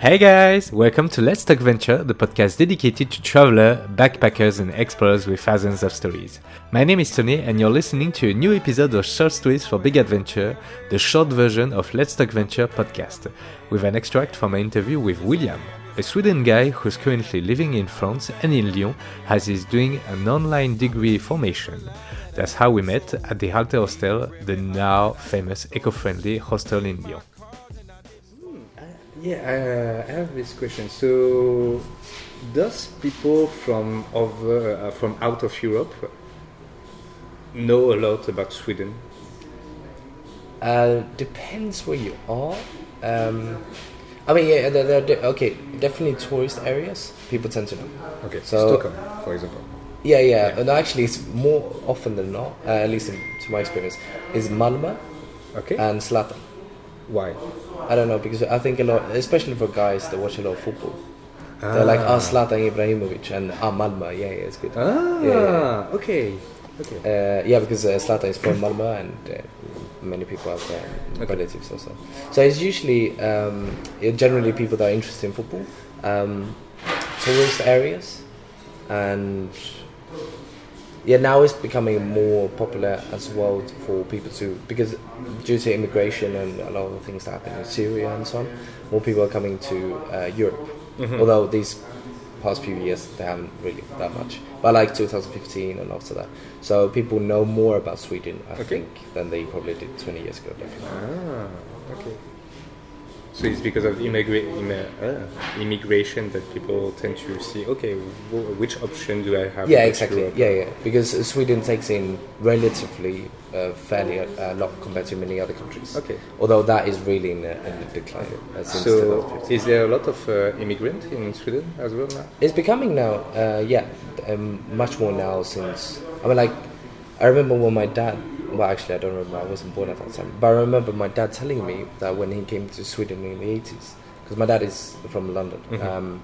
Hey guys, welcome to Let's Talk Venture, the podcast dedicated to travelers, backpackers, and explorers with thousands of stories. My name is Tony, and you're listening to a new episode of Short Stories for Big Adventure, the short version of Let's Talk Venture podcast, with an extract from an interview with William, a Sweden guy who's currently living in France and in Lyon as he's doing an online degree formation. That's how we met at the Alter Hostel, the now famous eco-friendly hostel in Lyon. Yeah, uh, I have this question. So, does people from over uh, from out of Europe know a lot about Sweden? Uh, depends where you are. Um, I mean, yeah, okay, definitely tourist areas. People tend to know. Okay, so Stockholm, for example. Yeah, yeah, yeah. and actually, it's more often than not, uh, at least in, to my experience, is Malmö okay. and Zlatan. Why? I don't know because I think a lot, especially for guys that watch a lot of football. Ah. They're like, ah, Zlatan Ibrahimovic and ah, Malmö. Yeah, yeah, it's good. Ah, yeah, yeah. okay. Okay. Uh, yeah, because uh, Zlatan is from Malmö and uh, many people have okay. relatives also. So it's usually um, generally people that are interested in football, um, tourist areas, and yeah, now it's becoming more popular as well for people to because due to immigration and a lot of things that happen in Syria and so on, more people are coming to uh, Europe. Mm-hmm. Although these past few years they haven't really that much, but like 2015 and after that, so people know more about Sweden, I okay. think, than they probably did 20 years ago. Definitely. Ah, okay. So it's because of immigra- uh, immigration that people tend to see. Okay, w- which option do I have? Yeah, exactly. Europe? Yeah, yeah. Because Sweden takes in relatively uh, fairly a, a, lot compared to many other countries. Okay. Although that is really in a, in a decline. Uh, so is there a lot of uh, immigrant in Sweden as well now? It's becoming now. Uh, yeah, um, much more now since. I mean, like, I remember when my dad well, actually, I don't remember. I wasn't born at that time. But I remember my dad telling me that when he came to Sweden in the 80s, because my dad is from London, mm-hmm. um,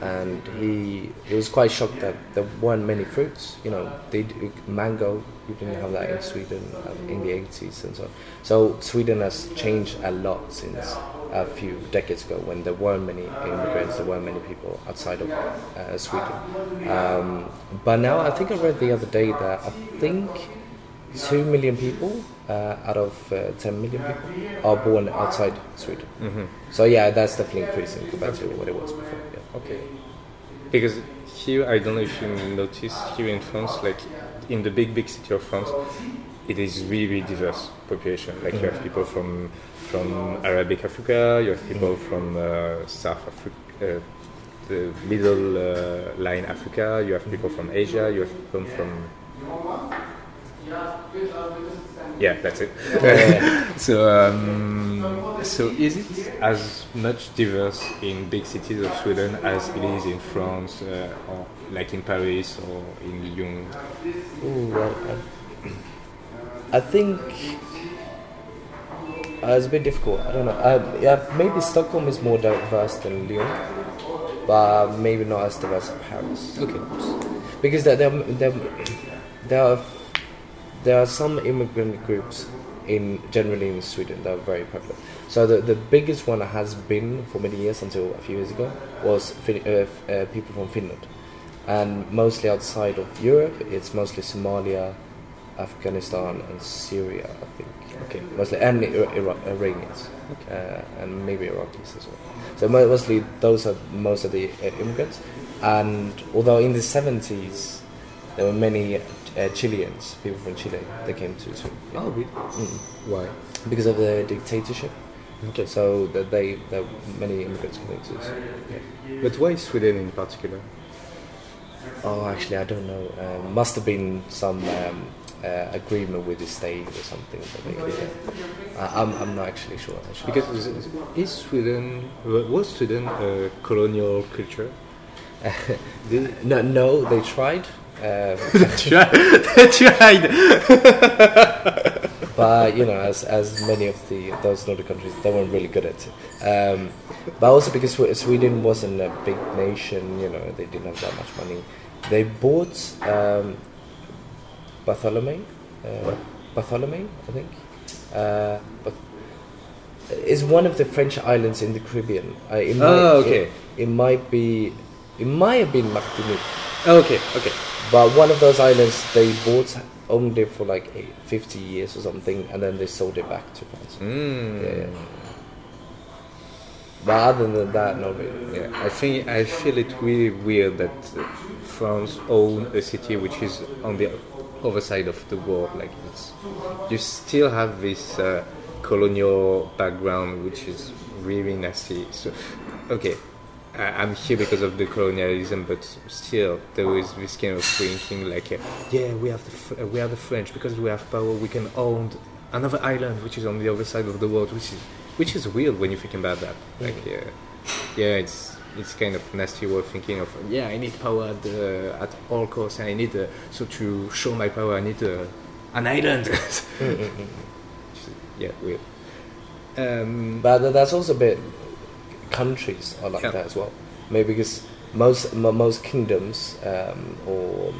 and he he was quite shocked that there weren't many fruits. You know, they mango. You didn't have that in Sweden um, in the 80s and so. On. So Sweden has changed a lot since a few decades ago when there weren't many immigrants, there weren't many people outside of uh, Sweden. Um, but now I think I read the other day that I think 2 million people uh, out of uh, 10 million people are born outside Sweden. Mm-hmm. So, yeah, that's definitely increasing compared to what it was before. Yeah. Okay. Because here, I don't know if you notice, here in France, like in the big, big city of France, it is really, really diverse population. Like mm-hmm. you have mm-hmm. people from from Arabic Africa, you have people mm-hmm. from uh, South Africa, uh, the middle uh, line Africa, you have people from Asia, you have people from yeah, that's it. so, um, so is it as much diverse in big cities of Sweden as it is in France, uh, or like in Paris or in Lyon? Ooh, well, I, I think uh, it's a bit difficult. I don't know. Uh, yeah, maybe Stockholm is more diverse than Lyon, but maybe not as diverse as Paris. Okay. Because there, there, there, there are there are some immigrant groups in generally in Sweden that are very popular. So the, the biggest one has been for many years until a few years ago was fin- uh, uh, people from Finland, and mostly outside of Europe, it's mostly Somalia, Afghanistan, and Syria. I think. Okay. Mostly and Ira- Iranians, okay. uh, and maybe Iraqis as well. So mostly those are most of the uh, immigrants. And although in the seventies there were many uh, Chileans, people from Chile, that came to Sweden. Oh, really? Mm. Why? Because of the dictatorship. Okay. So that they, that many immigrants came to Sweden. Yeah. But why Sweden in particular? Oh, actually, I don't know. Um, must have been some um, uh, agreement with the state or something that they could. Uh, I'm, I'm not actually sure. Actually. Because is Sweden was Sweden a colonial culture? no, no, they tried. Um, they tried. but you know, as as many of the those Nordic countries, they weren't really good at it. Um, but also because Sweden wasn't a big nation, you know, they didn't have that much money. They bought um, Bartholomew, uh, Bartholomew, I think. Uh, but It's one of the French islands in the Caribbean. Uh, it might, Oh, okay. It, it might be. It might have been Martinique, Oh, okay, okay. But one of those islands they bought owned it for like eight, 50 years or something, and then they sold it back to France. Mm. Yeah, yeah. But other than that, not really. Yeah, I think I feel it really weird that uh, France own a city which is on the other side of the world. Like it's, you still have this uh, colonial background which is really nasty. So, okay, I'm here because of the colonialism, but still there is this kind of thinking like, uh, yeah, we have the uh, we are the French because we have power. We can own another island which is on the other side of the world, which is which is weird when you think about that. Like, yeah, yeah, it's it's kind of nasty way of thinking of yeah, I need power at the, at all costs, and I need uh, so to show my power, I need uh, an island. yeah, weird. Um, But that's also a bit. Countries are like Yeah. that as well. Maybe because most mo most kingdoms um, or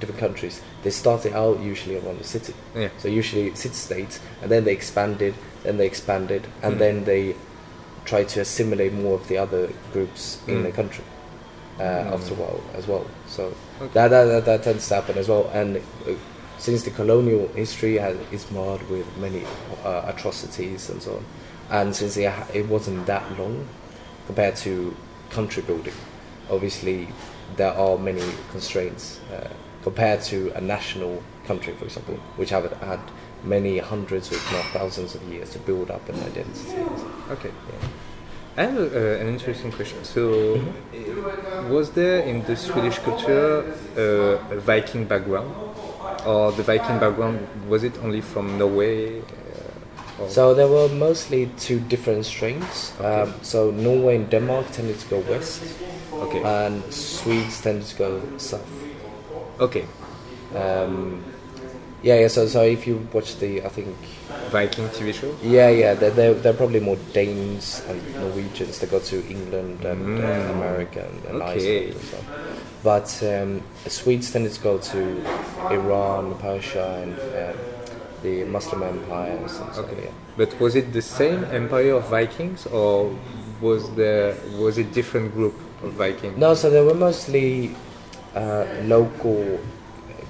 different countries they started out usually around the city. yeah, So usually city states, and then they expanded, then they expanded, and Mm. then they try to assimilate more of the other groups in Mm. the country uh, after a while as well. So Okay. that, that, that that tends to happen as well. And uh, since the colonial history has, is marred with many uh, atrocities and so on, and since it, it wasn't that long compared to country building, obviously there are many constraints uh, compared to a national country, for example, which have had many hundreds, if not thousands, of years to build up an identity. okay. I have uh, an interesting question. So, uh, was there in the Swedish culture uh, a Viking background, or the Viking background was it only from Norway? Uh, So there were mostly two different strains. Um, so Norway and Denmark tended to go west, okay, and Swedes tended to go south. okay, Um, yeah, yeah. So, so if you watch the, I think, Viking TV show. yeah, yeah, they're, they're, they're probably more Danes and Norwegians that go to England and uh, Mm. America and, and Okay. Iceland and so. But um, Swedes tended to go to Iran, Persia, and uh, the Muslim empires and so. Okay. Yeah. But was it the same empire of Vikings, or was there was it different group of Vikings? No, so they were mostly uh, local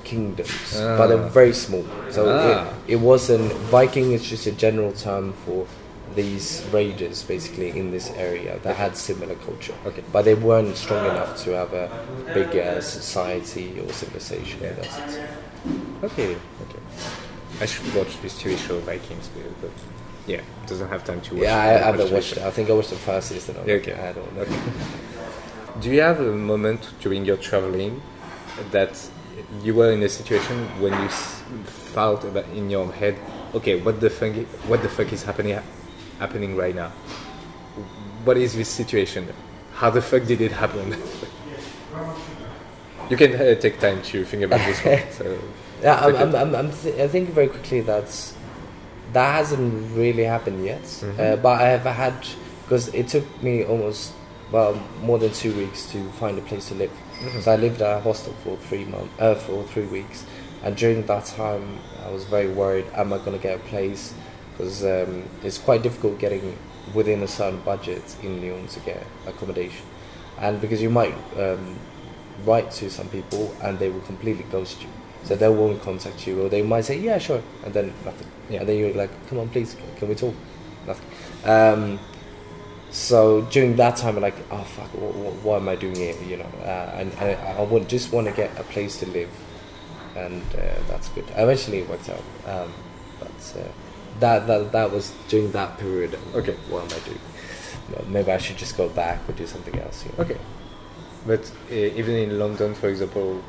kingdoms, but they're Ah. very small. So Ah. it, it wasn't Viking It's just a general term for these raiders, basically in this area that had similar culture. Okay. but they weren't strong enough to have a bigger society or civilization. sense. Okay, okay. I should watch this TV show Vikings, but, yeah, doesn't have time to watch. Yeah, I, I haven't watched it. I think I watched the first season. Of okay. I don't know. Do you have a moment during your traveling that you were in a situation when you felt about in your head, okay, what the fuck, what the fuck is happening, happening right now? What is this situation? How the fuck did it happen? you can uh, take time to think about this one. So, Yeah, I'm, I'm, I'm, I'm th- I think very quickly that's that hasn't really happened yet. Mm-hmm. Uh, but I have had because it took me almost well more than two weeks to find a place to live. Mm-hmm. So I lived at a hostel for three months, uh, for three weeks, and during that time I was very worried: Am I going to get a place? Because um, it's quite difficult getting within a certain budget in Lyon to get accommodation, and because you might um, write to some people and they will completely ghost you. So they won't contact you, or they might say, "Yeah, sure," and then nothing. Yeah. And then you're like, "Come on, please, can, can we talk?" Nothing. Um, so during that time, I'm like, "Oh fuck, what, what, what am I doing here?" You know, uh, and, and I would just want to get a place to live, and uh, that's good. Eventually, it worked out, um, but uh, that that that was during that period. Okay. what am I doing? Maybe I should just go back or do something else. You know? Okay. But uh, even in London, for example,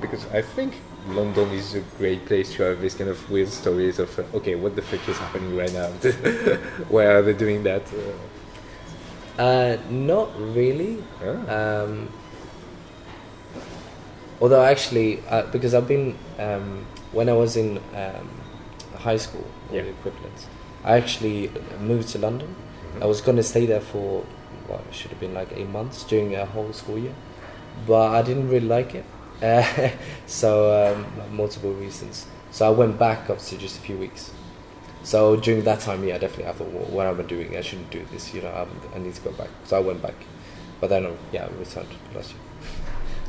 because I think London is a great place to have this kind of weird stories of, uh, okay, what the fuck is happening right now? Why are they doing that? Uh, not really. Ah. Um, although actually, uh, because I've been um, when I was in um, high school, Yeah. the equivalent, I actually moved to London. I was going to stay there for it should have been like eight months during a whole school year, but I didn't really like it. Uh, so um, multiple reasons. So I went back after just a few weeks. So during that time, yeah, definitely I thought, well, what am I doing? I shouldn't do this. You know, I'm, I need to go back. So I went back, but then yeah, I returned last year.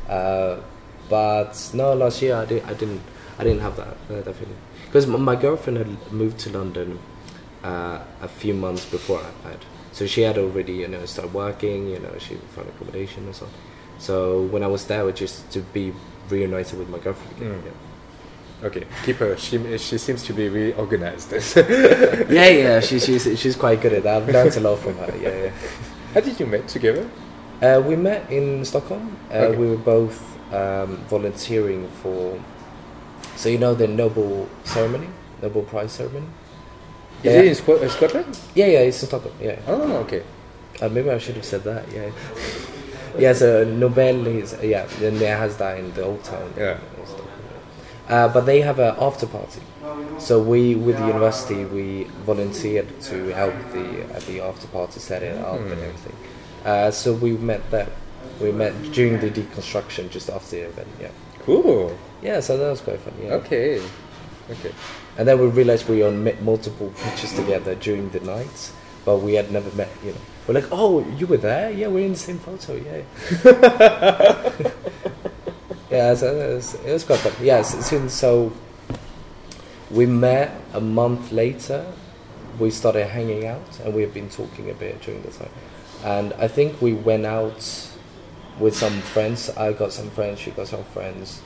Uh, but no, last year I, did, I didn't. I didn't have that, uh, that feeling because my girlfriend had moved to London uh, a few months before I had. So she had already, you know, started working. You know, she found accommodation and so on. So when I was there, it was just to be reunited with my girlfriend again. Mm. Yeah. Okay, keep her. She she seems to be really organized. yeah, yeah, she, she's she's quite good at that. I've learned a lot from her. Yeah, yeah. How did you meet together? Uh, we met in Stockholm. Uh, Okay. We were both um, volunteering for. So you know the Nobel ceremony, Nobel Prize ceremony. Is Yeah. it in Sc- uh, Scotland? Yeah, yeah, it's in Stockholm. Yeah, Oh, okay. uh, maybe I should have said that. Yeah, yeah. So Nobel is yeah, then there has that in the old town. Yeah. in Stockholm, yeah. Uh, but they have an after party. So we, with the university, we volunteered to help the at the after party set it up and Hmm. everything. Uh, so we met there. We met during the deconstruction, just after the event. Yeah. Cool. Yeah. So that was quite fun. Yeah. Okay. Okay. And then we realized we on met multiple pictures together during the nights, but we had never met. You know, we're like, oh, you were there? Yeah, we're in the same photo. Yeah. yeah. So it was, it was quite fun. Yes, Yeah. So, so, we met a month later. We started hanging out, and we've been talking a bit during the time. And I think we went out with some friends. I got some friends. She got some friends.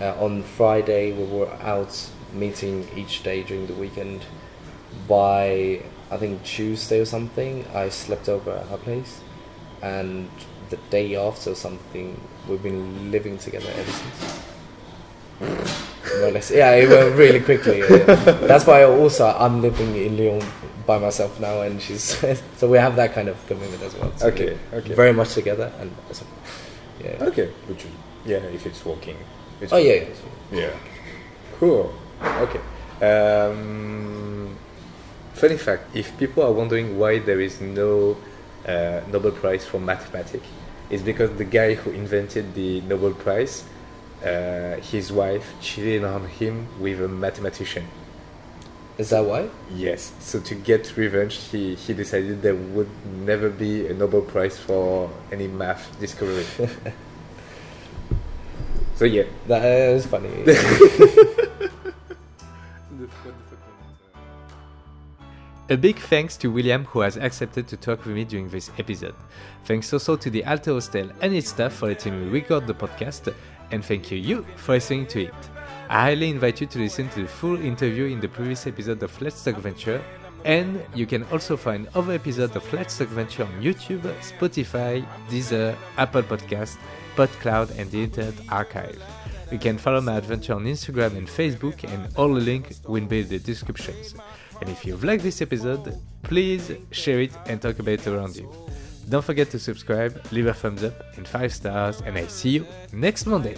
Uh, on Friday, we were out meeting each day during the weekend. By I think Tuesday or something, I slept over at her place, and the day after or something, we've been living together ever since. More or less. Yeah, it went really quickly. yeah. That's why also I'm living in Lyon by myself now, and she's so we have that kind of commitment as well. So Okay, okay. Very much together, and so, yeah. Okay. You, yeah, if it's working. It's Oh yeah. Yeah. Cool. Okay. Um, funny fact: If people are wondering why there is no uh, Nobel Prize for mathematics, it's because the guy who invented the Nobel Prize, uh, his wife cheated on him with a mathematician. is that why? Yes. So to get revenge, he, he decided there would never be a Nobel Prize for any math discovery. so yeah. That is funny. A big thanks to William who has accepted to talk with me during this episode. Thanks also to the Alter Hostel and its staff for letting me record the podcast, and thank you you for listening to it. I highly invite you to listen to the full interview in the previous episode of Let's Talk Venture, and you can also find other episodes of Let's Talk Venture on YouTube, Spotify, Deezer, Apple Podcast, PodCloud, and the Internet Archive. You can follow my adventure on Instagram and Facebook, and all the links will be in the descriptions. And if you've liked this episode, please share it and talk about it around you. Don't forget to subscribe, leave a thumbs up and 5 stars, and I see you next Monday.